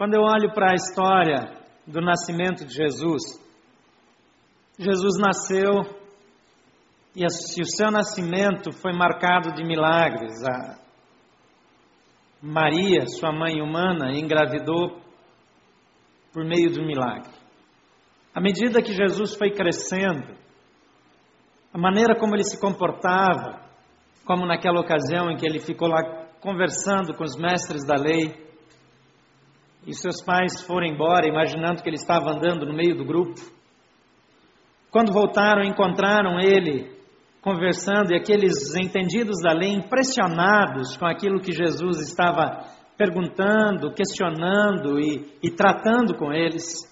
Quando eu olho para a história do nascimento de Jesus, Jesus nasceu e o seu nascimento foi marcado de milagres. A Maria, sua mãe humana, engravidou por meio do milagre. À medida que Jesus foi crescendo, a maneira como ele se comportava, como naquela ocasião em que ele ficou lá conversando com os mestres da lei, e seus pais foram embora, imaginando que ele estava andando no meio do grupo. Quando voltaram, encontraram ele conversando e aqueles entendidos da lei impressionados com aquilo que Jesus estava perguntando, questionando e, e tratando com eles.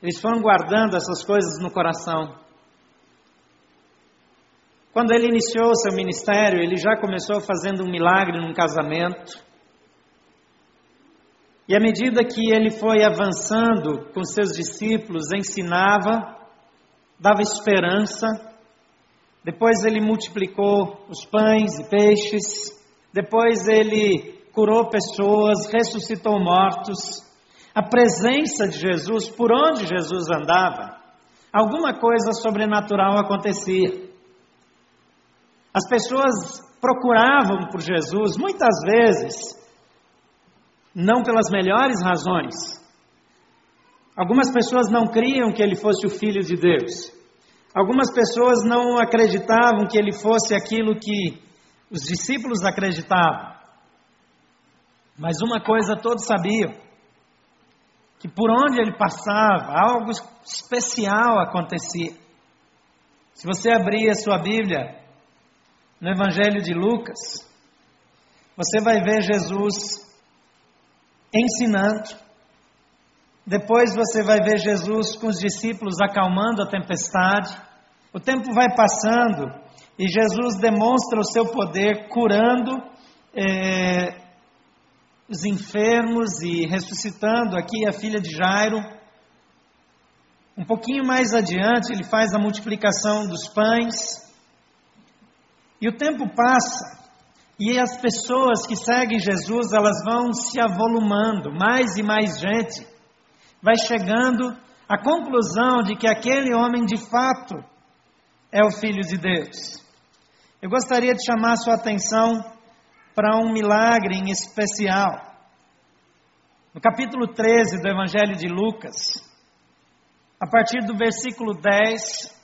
Eles foram guardando essas coisas no coração. Quando ele iniciou seu ministério, ele já começou fazendo um milagre num casamento. E à medida que ele foi avançando com seus discípulos, ensinava, dava esperança. Depois ele multiplicou os pães e peixes. Depois ele curou pessoas, ressuscitou mortos. A presença de Jesus, por onde Jesus andava, alguma coisa sobrenatural acontecia. As pessoas procuravam por Jesus, muitas vezes, não pelas melhores razões. Algumas pessoas não criam que ele fosse o Filho de Deus. Algumas pessoas não acreditavam que ele fosse aquilo que os discípulos acreditavam. Mas uma coisa todos sabiam: que por onde ele passava, algo especial acontecia. Se você abrir a sua Bíblia no Evangelho de Lucas, você vai ver Jesus ensinando. Depois você vai ver Jesus com os discípulos acalmando a tempestade. O tempo vai passando e Jesus demonstra o seu poder curando é, os enfermos e ressuscitando aqui a filha de Jairo. Um pouquinho mais adiante, ele faz a multiplicação dos pães. E o tempo passa e as pessoas que seguem Jesus, elas vão se avolumando, mais e mais gente vai chegando à conclusão de que aquele homem de fato é o Filho de Deus. Eu gostaria de chamar sua atenção para um milagre em especial. No capítulo 13 do Evangelho de Lucas, a partir do versículo 10,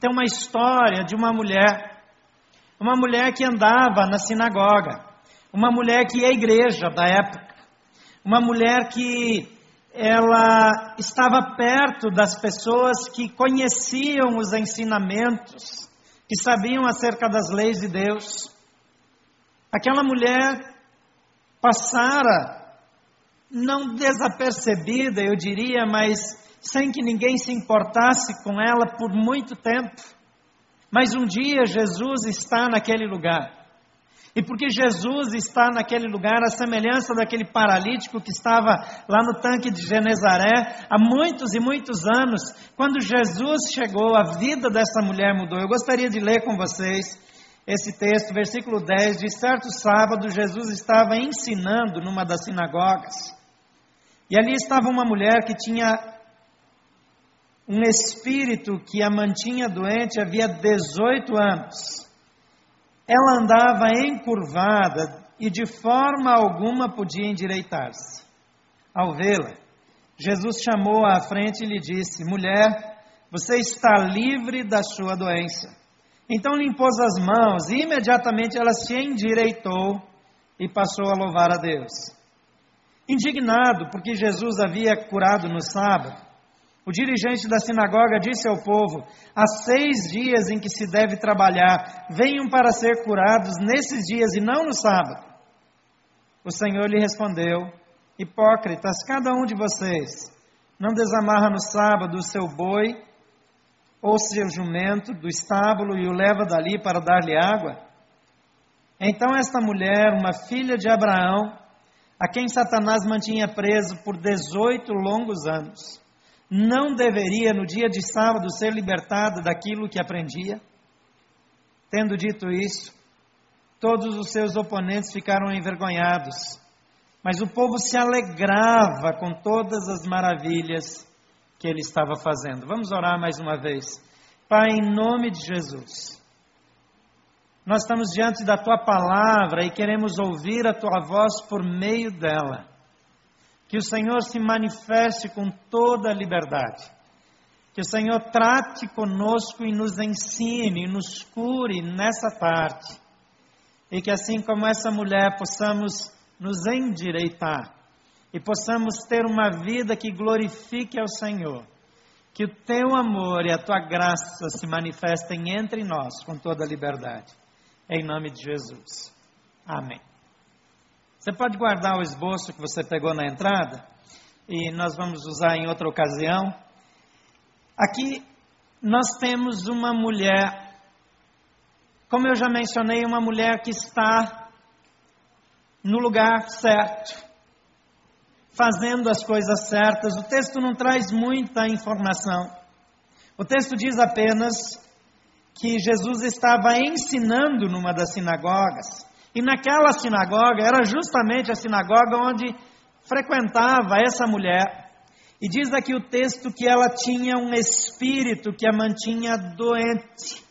tem uma história de uma mulher uma mulher que andava na sinagoga, uma mulher que à igreja da época, uma mulher que ela estava perto das pessoas que conheciam os ensinamentos, que sabiam acerca das leis de Deus. Aquela mulher passara não desapercebida, eu diria, mas sem que ninguém se importasse com ela por muito tempo. Mas um dia Jesus está naquele lugar. E porque Jesus está naquele lugar, a semelhança daquele paralítico que estava lá no tanque de Genezaré há muitos e muitos anos, quando Jesus chegou, a vida dessa mulher mudou. Eu gostaria de ler com vocês esse texto, versículo 10: De certo sábado, Jesus estava ensinando numa das sinagogas. E ali estava uma mulher que tinha um espírito que a mantinha doente havia 18 anos. Ela andava encurvada e de forma alguma podia endireitar-se. Ao vê-la, Jesus chamou-a à frente e lhe disse: Mulher, você está livre da sua doença. Então lhe impôs as mãos e imediatamente ela se endireitou e passou a louvar a Deus. Indignado porque Jesus havia curado no sábado, o dirigente da sinagoga disse ao povo: Há seis dias em que se deve trabalhar, venham para ser curados nesses dias e não no sábado. O Senhor lhe respondeu: Hipócritas, cada um de vocês não desamarra no sábado o seu boi ou seu jumento do estábulo e o leva dali para dar-lhe água? Então esta mulher, uma filha de Abraão, a quem Satanás mantinha preso por 18 longos anos, não deveria no dia de sábado ser libertada daquilo que aprendia? Tendo dito isso, todos os seus oponentes ficaram envergonhados. Mas o povo se alegrava com todas as maravilhas que ele estava fazendo. Vamos orar mais uma vez. Pai, em nome de Jesus. Nós estamos diante da tua palavra e queremos ouvir a tua voz por meio dela. Que o Senhor se manifeste com toda a liberdade. Que o Senhor trate conosco e nos ensine, nos cure nessa tarde. E que assim como essa mulher possamos nos endireitar e possamos ter uma vida que glorifique ao Senhor. Que o teu amor e a tua graça se manifestem entre nós com toda a liberdade. Em nome de Jesus. Amém. Você pode guardar o esboço que você pegou na entrada e nós vamos usar em outra ocasião. Aqui nós temos uma mulher, como eu já mencionei, uma mulher que está no lugar certo, fazendo as coisas certas. O texto não traz muita informação. O texto diz apenas que Jesus estava ensinando numa das sinagogas. E naquela sinagoga era justamente a sinagoga onde frequentava essa mulher. E diz aqui o texto que ela tinha um espírito que a mantinha doente.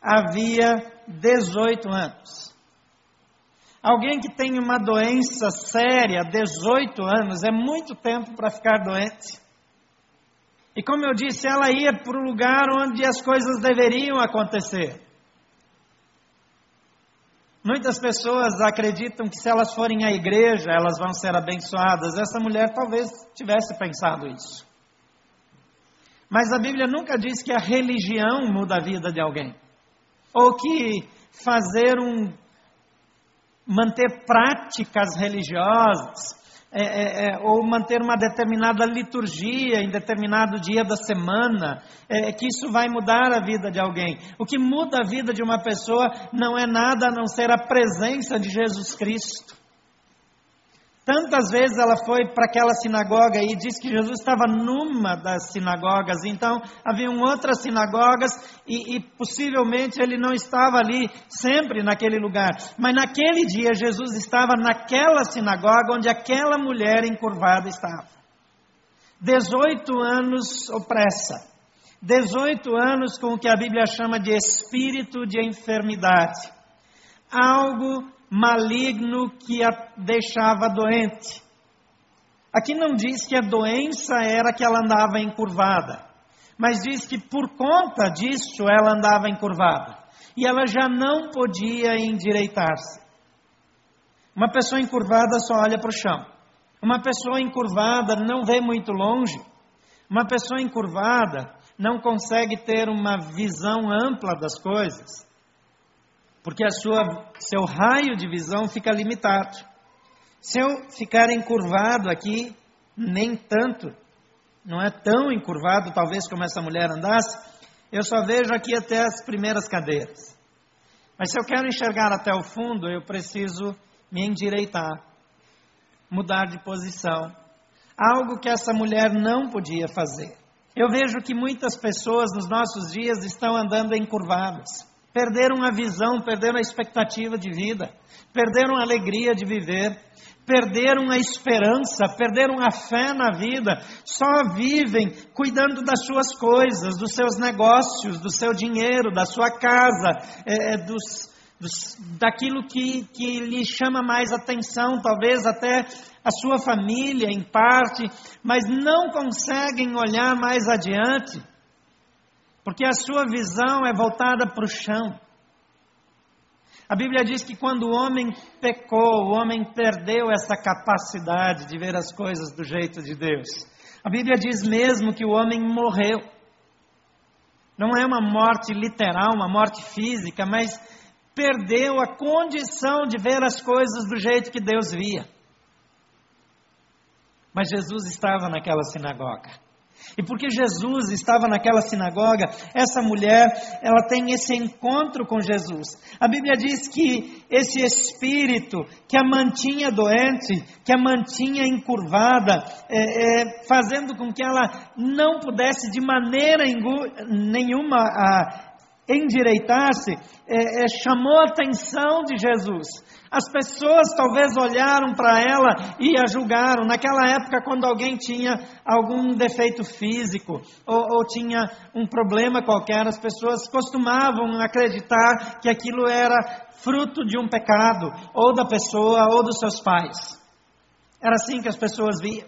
Havia 18 anos. Alguém que tem uma doença séria, 18 anos, é muito tempo para ficar doente. E como eu disse, ela ia para o lugar onde as coisas deveriam acontecer. Muitas pessoas acreditam que se elas forem à igreja, elas vão ser abençoadas. Essa mulher talvez tivesse pensado isso. Mas a Bíblia nunca diz que a religião muda a vida de alguém. Ou que fazer um. manter práticas religiosas é, é, é, ou manter uma determinada liturgia em determinado dia da semana, é, que isso vai mudar a vida de alguém. O que muda a vida de uma pessoa não é nada a não ser a presença de Jesus Cristo. Tantas vezes ela foi para aquela sinagoga e disse que Jesus estava numa das sinagogas, então haviam outras sinagogas e, e, possivelmente ele não estava ali sempre naquele lugar. Mas naquele dia Jesus estava naquela sinagoga onde aquela mulher encurvada estava. 18 anos opressa. 18 anos com o que a Bíblia chama de espírito de enfermidade. Algo maligno que a deixava doente. Aqui não diz que a doença era que ela andava encurvada, mas diz que por conta disso ela andava encurvada e ela já não podia endireitar-se. Uma pessoa encurvada só olha para o chão. Uma pessoa encurvada não vê muito longe. Uma pessoa encurvada não consegue ter uma visão ampla das coisas porque a sua, seu raio de visão fica limitado. Se eu ficar encurvado aqui, nem tanto, não é tão encurvado, talvez como essa mulher andasse, eu só vejo aqui até as primeiras cadeiras. Mas se eu quero enxergar até o fundo, eu preciso me endireitar, mudar de posição. Algo que essa mulher não podia fazer. Eu vejo que muitas pessoas nos nossos dias estão andando encurvadas. Perderam a visão, perderam a expectativa de vida, perderam a alegria de viver, perderam a esperança, perderam a fé na vida, só vivem cuidando das suas coisas, dos seus negócios, do seu dinheiro, da sua casa, é, é dos, daquilo que, que lhe chama mais atenção, talvez até a sua família em parte, mas não conseguem olhar mais adiante porque a sua visão é voltada para o chão. A Bíblia diz que quando o homem pecou, o homem perdeu essa capacidade de ver as coisas do jeito de Deus. A Bíblia diz mesmo que o homem morreu. Não é uma morte literal, uma morte física, mas perdeu a condição de ver as coisas do jeito que Deus via. Mas Jesus estava naquela sinagoga. E porque Jesus estava naquela sinagoga, essa mulher, ela tem esse encontro com Jesus. A Bíblia diz que esse espírito que a mantinha doente, que a mantinha encurvada, é, é, fazendo com que ela não pudesse de maneira nenhuma a, endireitar-se é, é, chamou a atenção de Jesus. As pessoas talvez olharam para ela e a julgaram. Naquela época, quando alguém tinha algum defeito físico ou, ou tinha um problema qualquer, as pessoas costumavam acreditar que aquilo era fruto de um pecado, ou da pessoa, ou dos seus pais. Era assim que as pessoas viam.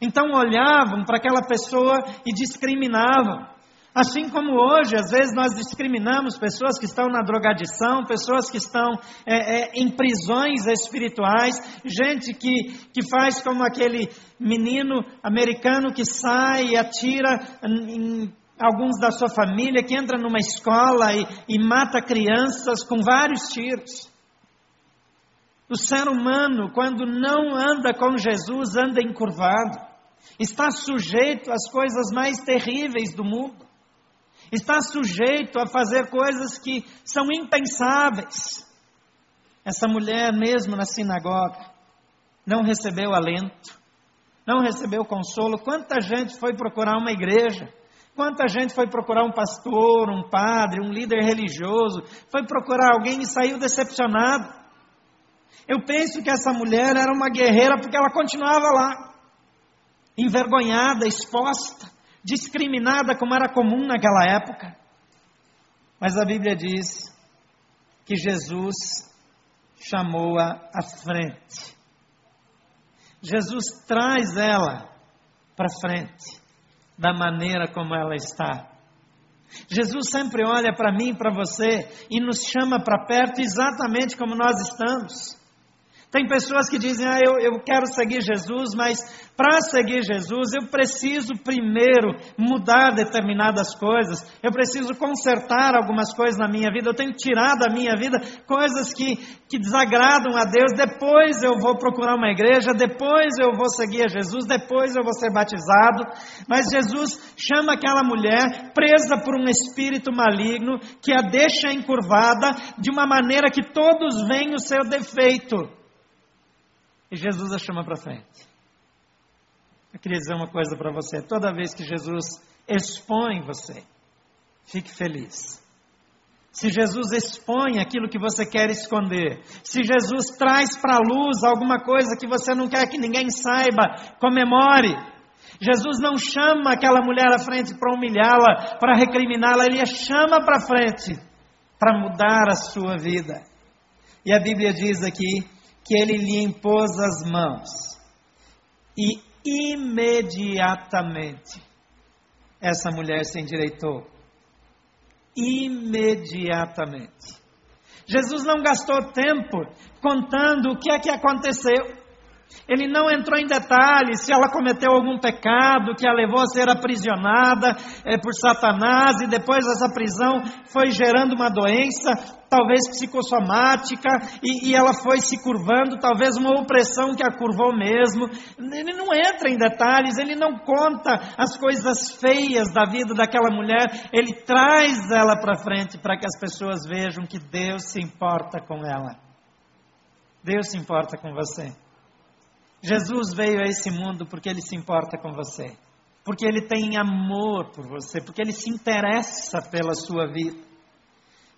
Então olhavam para aquela pessoa e discriminavam. Assim como hoje, às vezes nós discriminamos pessoas que estão na drogadição, pessoas que estão é, é, em prisões espirituais, gente que, que faz como aquele menino americano que sai e atira em, alguns da sua família, que entra numa escola e, e mata crianças com vários tiros. O ser humano, quando não anda com Jesus, anda encurvado, está sujeito às coisas mais terríveis do mundo está sujeito a fazer coisas que são impensáveis. Essa mulher, mesmo na sinagoga, não recebeu alento, não recebeu consolo. Quanta gente foi procurar uma igreja? Quanta gente foi procurar um pastor, um padre, um líder religioso, foi procurar alguém e saiu decepcionado. Eu penso que essa mulher era uma guerreira porque ela continuava lá, envergonhada, exposta discriminada como era comum naquela época. Mas a Bíblia diz que Jesus chamou-a à frente. Jesus traz ela para frente, da maneira como ela está. Jesus sempre olha para mim e para você e nos chama para perto exatamente como nós estamos. Tem pessoas que dizem, ah, eu, eu quero seguir Jesus, mas para seguir Jesus eu preciso primeiro mudar determinadas coisas, eu preciso consertar algumas coisas na minha vida, eu tenho tirado da minha vida coisas que, que desagradam a Deus, depois eu vou procurar uma igreja, depois eu vou seguir a Jesus, depois eu vou ser batizado. Mas Jesus chama aquela mulher presa por um espírito maligno que a deixa encurvada de uma maneira que todos veem o seu defeito. E Jesus a chama para frente. Eu queria dizer uma coisa para você: toda vez que Jesus expõe você, fique feliz. Se Jesus expõe aquilo que você quer esconder, se Jesus traz para a luz alguma coisa que você não quer que ninguém saiba, comemore. Jesus não chama aquela mulher à frente para humilhá-la, para recriminá-la, ele a chama para frente para mudar a sua vida. E a Bíblia diz aqui que ele lhe impôs as mãos. E imediatamente essa mulher se endireitou. Imediatamente. Jesus não gastou tempo contando o que é que aconteceu. Ele não entrou em detalhes se ela cometeu algum pecado que a levou a ser aprisionada é, por Satanás e depois essa prisão foi gerando uma doença, talvez psicossomática, e, e ela foi se curvando, talvez uma opressão que a curvou mesmo. Ele não entra em detalhes, ele não conta as coisas feias da vida daquela mulher, ele traz ela para frente para que as pessoas vejam que Deus se importa com ela. Deus se importa com você. Jesus veio a esse mundo porque ele se importa com você, porque ele tem amor por você, porque ele se interessa pela sua vida.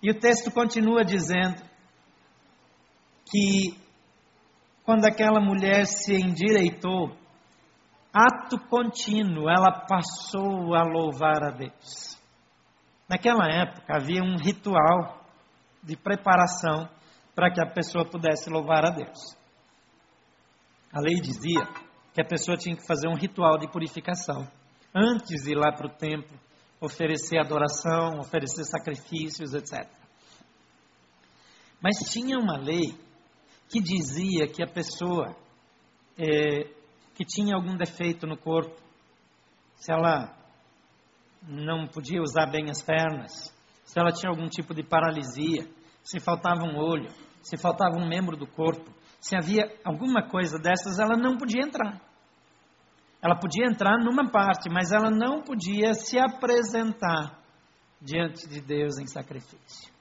E o texto continua dizendo que quando aquela mulher se endireitou, ato contínuo, ela passou a louvar a Deus. Naquela época havia um ritual de preparação para que a pessoa pudesse louvar a Deus. A lei dizia que a pessoa tinha que fazer um ritual de purificação antes de ir lá para o templo, oferecer adoração, oferecer sacrifícios, etc. Mas tinha uma lei que dizia que a pessoa é, que tinha algum defeito no corpo, se ela não podia usar bem as pernas, se ela tinha algum tipo de paralisia, se faltava um olho, se faltava um membro do corpo, se havia alguma coisa dessas, ela não podia entrar. Ela podia entrar numa parte, mas ela não podia se apresentar diante de Deus em sacrifício.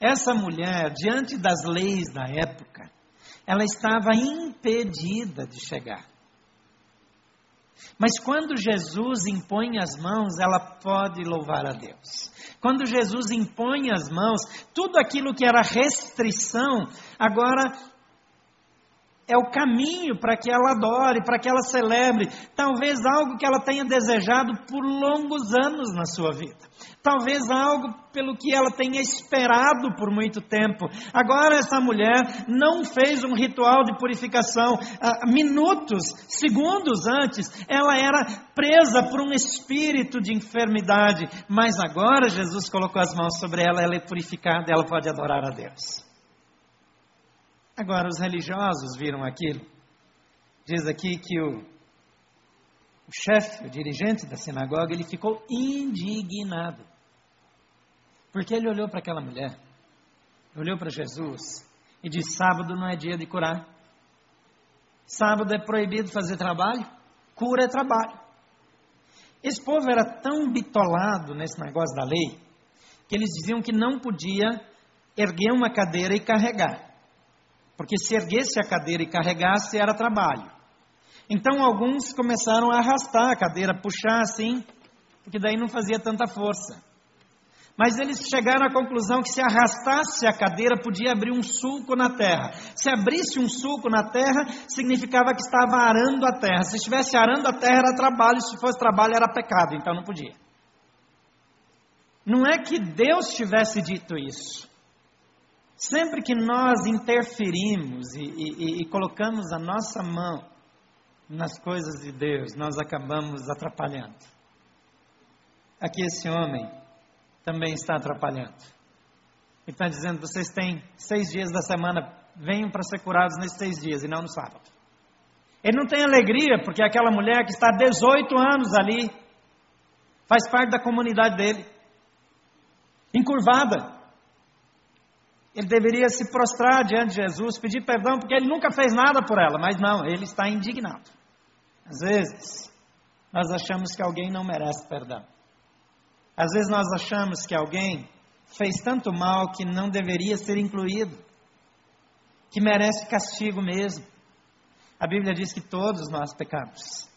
Essa mulher, diante das leis da época, ela estava impedida de chegar. Mas quando Jesus impõe as mãos, ela pode louvar a Deus. Quando Jesus impõe as mãos, tudo aquilo que era restrição, agora é o caminho para que ela adore, para que ela celebre, talvez algo que ela tenha desejado por longos anos na sua vida. Talvez algo pelo que ela tenha esperado por muito tempo. Agora, essa mulher não fez um ritual de purificação. Ah, minutos, segundos antes, ela era presa por um espírito de enfermidade. Mas agora, Jesus colocou as mãos sobre ela, ela é purificada, ela pode adorar a Deus. Agora, os religiosos viram aquilo. Diz aqui que o, o chefe, o dirigente da sinagoga, ele ficou indignado. Porque ele olhou para aquela mulher, olhou para Jesus e disse: Sábado não é dia de curar. Sábado é proibido fazer trabalho, cura é trabalho. Esse povo era tão bitolado nesse negócio da lei que eles diziam que não podia erguer uma cadeira e carregar. Porque se erguesse a cadeira e carregasse era trabalho. Então alguns começaram a arrastar a cadeira, puxar assim, porque daí não fazia tanta força. Mas eles chegaram à conclusão que se arrastasse a cadeira podia abrir um sulco na terra. Se abrisse um sulco na terra, significava que estava arando a terra. Se estivesse arando a terra era trabalho, se fosse trabalho era pecado, então não podia. Não é que Deus tivesse dito isso. Sempre que nós interferimos e, e, e, colocamos a nossa mão nas coisas de Deus, nós acabamos atrapalhando. Aqui esse homem também está atrapalhando. Ele está dizendo: vocês têm seis dias da semana, venham para ser curados nesses seis dias e não no sábado. Ele não tem alegria porque aquela mulher que está há 18 anos ali faz parte da comunidade dele, encurvada. Ele deveria se prostrar diante de Jesus, pedir perdão, porque ele nunca fez nada por ela, mas não, ele está indignado. Às vezes, nós achamos que alguém não merece perdão. Às vezes, nós achamos que alguém fez tanto mal que não deveria ser incluído, que merece castigo mesmo. A Bíblia diz que todos nós pecamos,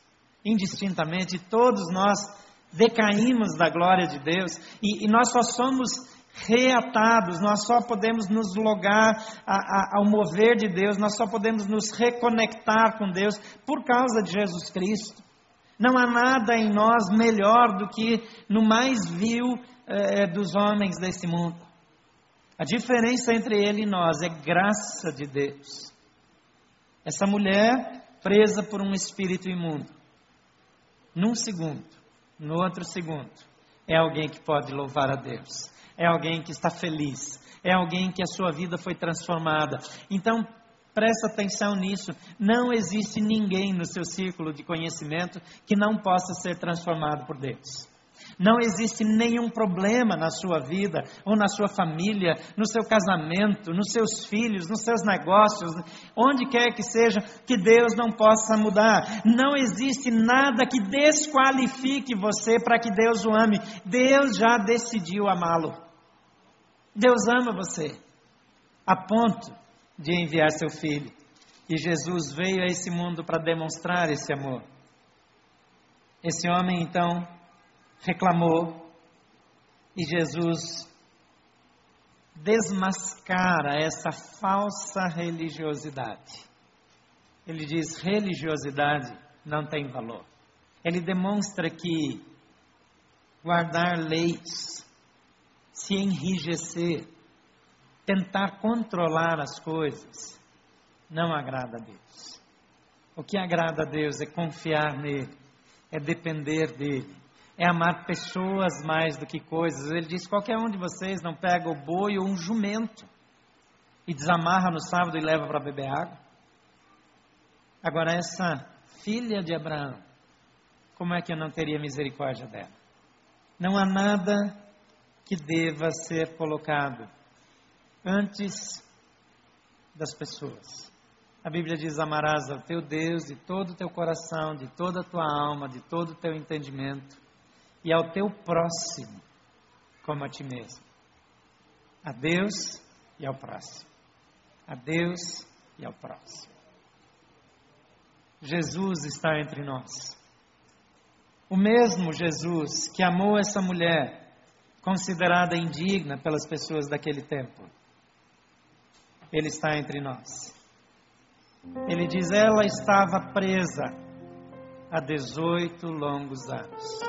indistintamente, todos nós decaímos da glória de Deus, e, e nós só somos reatados, nós só podemos nos logar a, a, ao mover de Deus, nós só podemos nos reconectar com Deus por causa de Jesus Cristo. Não há nada em nós melhor do que no mais vil eh, dos homens desse mundo. A diferença entre ele e nós é graça de Deus. Essa mulher presa por um espírito imundo, num segundo, no outro segundo, é alguém que pode louvar a Deus é alguém que está feliz, é alguém que a sua vida foi transformada. Então, presta atenção nisso. Não existe ninguém no seu círculo de conhecimento que não possa ser transformado por Deus. Não existe nenhum problema na sua vida, ou na sua família, no seu casamento, nos seus filhos, nos seus negócios, onde quer que seja, que Deus não possa mudar. Não existe nada que desqualifique você para que Deus o ame. Deus já decidiu amá-lo. Deus ama você, a ponto de enviar seu filho. E Jesus veio a esse mundo para demonstrar esse amor. Esse homem então reclamou e Jesus desmascara essa falsa religiosidade. Ele diz: religiosidade não tem valor. Ele demonstra que guardar leis, se enrijecer, tentar controlar as coisas, não agrada a Deus. O que agrada a Deus é confiar nele, é depender dele, é amar pessoas mais do que coisas. Ele diz: qualquer um de vocês não pega o boi ou um jumento e desamarra no sábado e leva para beber água? Agora, essa filha de Abraão, como é que eu não teria misericórdia dela? Não há nada que deva ser colocado antes das pessoas. A Bíblia diz: Amarás ao teu Deus de todo o teu coração, de toda a tua alma, de todo o teu entendimento, e ao teu próximo como a ti mesmo. A Deus e ao próximo. A Deus e ao próximo. Jesus está entre nós. O mesmo Jesus que amou essa mulher, considerada indigna pelas pessoas daquele tempo, ele está entre nós. Ele diz: ela estava presa há 18 longos anos.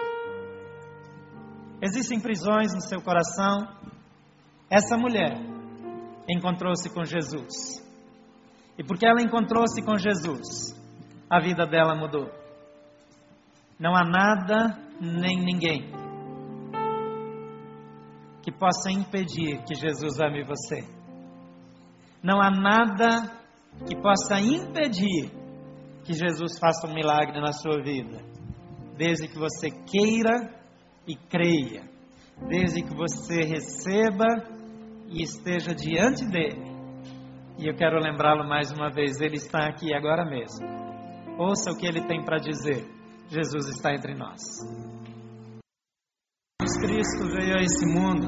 Existem prisões no seu coração. Essa mulher encontrou-se com Jesus. E porque ela encontrou-se com Jesus, a vida dela mudou. Não há nada nem ninguém que possa impedir que Jesus ame você. Não há nada que possa impedir que Jesus faça um milagre na sua vida, desde que você queira e creia, desde que você receba e esteja diante dele. E eu quero lembrá-lo mais uma vez, ele está aqui agora mesmo. Ouça o que ele tem para dizer. Jesus está entre nós. Cristo veio a esse mundo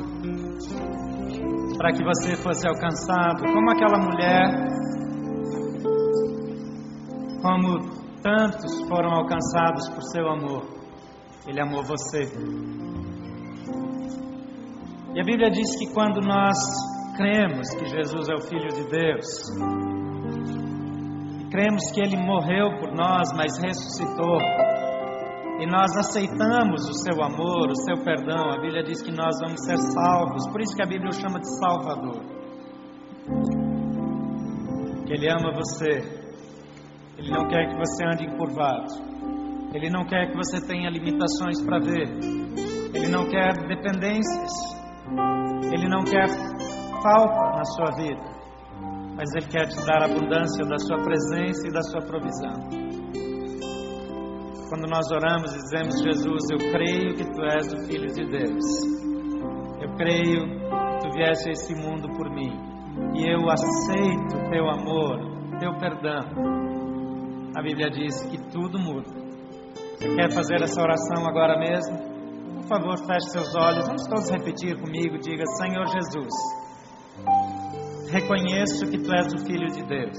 para que você fosse alcançado, como aquela mulher, como tantos foram alcançados por seu amor. Ele amou você. E a Bíblia diz que quando nós cremos que Jesus é o Filho de Deus, cremos que Ele morreu por nós, mas ressuscitou, e nós aceitamos o seu amor, o seu perdão, a Bíblia diz que nós vamos ser salvos. Por isso que a Bíblia o chama de Salvador. Ele ama você. Ele não quer que você ande encurvado. Ele não quer que você tenha limitações para ver. Ele não quer dependências. Ele não quer falta na sua vida. Mas Ele quer te dar abundância da sua presença e da sua provisão. Quando nós oramos e dizemos, Jesus, eu creio que tu és o Filho de Deus. Eu creio que tu vieste a esse mundo por mim. E eu aceito teu amor, teu perdão. A Bíblia diz que tudo muda. Você quer fazer essa oração agora mesmo? Por favor, feche seus olhos. Vamos todos repetir comigo. Diga: Senhor Jesus, reconheço que tu és o Filho de Deus,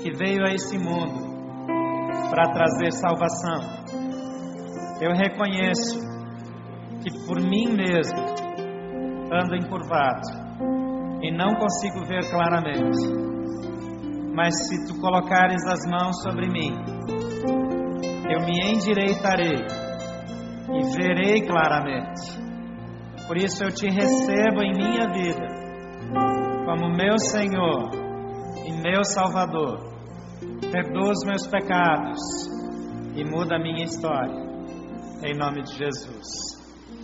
que veio a esse mundo para trazer salvação. Eu reconheço que por mim mesmo ando encurvado e não consigo ver claramente. Mas se tu colocares as mãos sobre mim, eu me endireitarei e verei claramente. Por isso eu te recebo em minha vida como meu Senhor e meu Salvador perdoa os meus pecados e muda a minha história. Em nome de Jesus.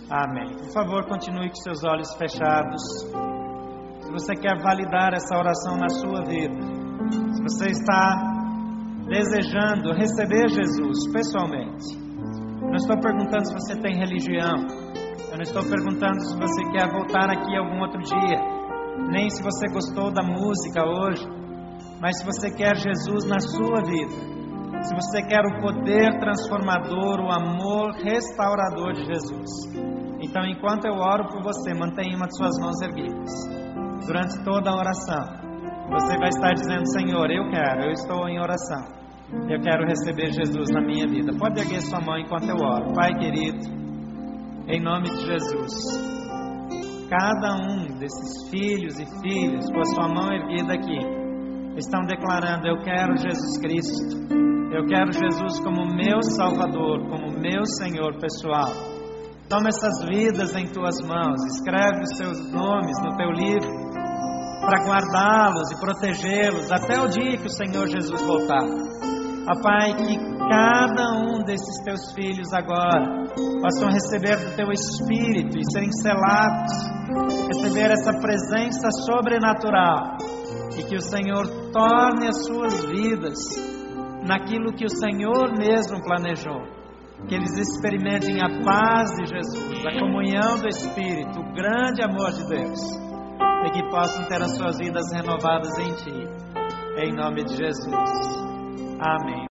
Amém. Por favor, continue com seus olhos fechados. Se você quer validar essa oração na sua vida, se você está desejando receber Jesus pessoalmente, eu não estou perguntando se você tem religião, eu não estou perguntando se você quer voltar aqui algum outro dia, nem se você gostou da música hoje, mas se você quer Jesus na sua vida, se você quer o poder transformador, o amor restaurador de Jesus, então enquanto eu oro por você, mantenha uma de suas mãos erguidas. Durante toda a oração, você vai estar dizendo: Senhor, eu quero, eu estou em oração. Eu quero receber Jesus na minha vida. Pode erguer sua mão enquanto eu oro. Pai querido, em nome de Jesus, cada um desses filhos e filhas com a sua mão erguida aqui, estão declarando: Eu quero Jesus Cristo, eu quero Jesus como meu Salvador, como meu Senhor pessoal. Toma essas vidas em tuas mãos, escreve os seus nomes no teu livro, para guardá-los e protegê-los até o dia que o Senhor Jesus voltar. Pai, que cada um desses teus filhos agora possam receber do teu Espírito e serem selados, receber essa presença sobrenatural e que o Senhor torne as suas vidas naquilo que o Senhor mesmo planejou. Que eles experimentem a paz de Jesus, a comunhão do Espírito, o grande amor de Deus, e que possam ter as suas vidas renovadas em Ti. Em nome de Jesus. Amém.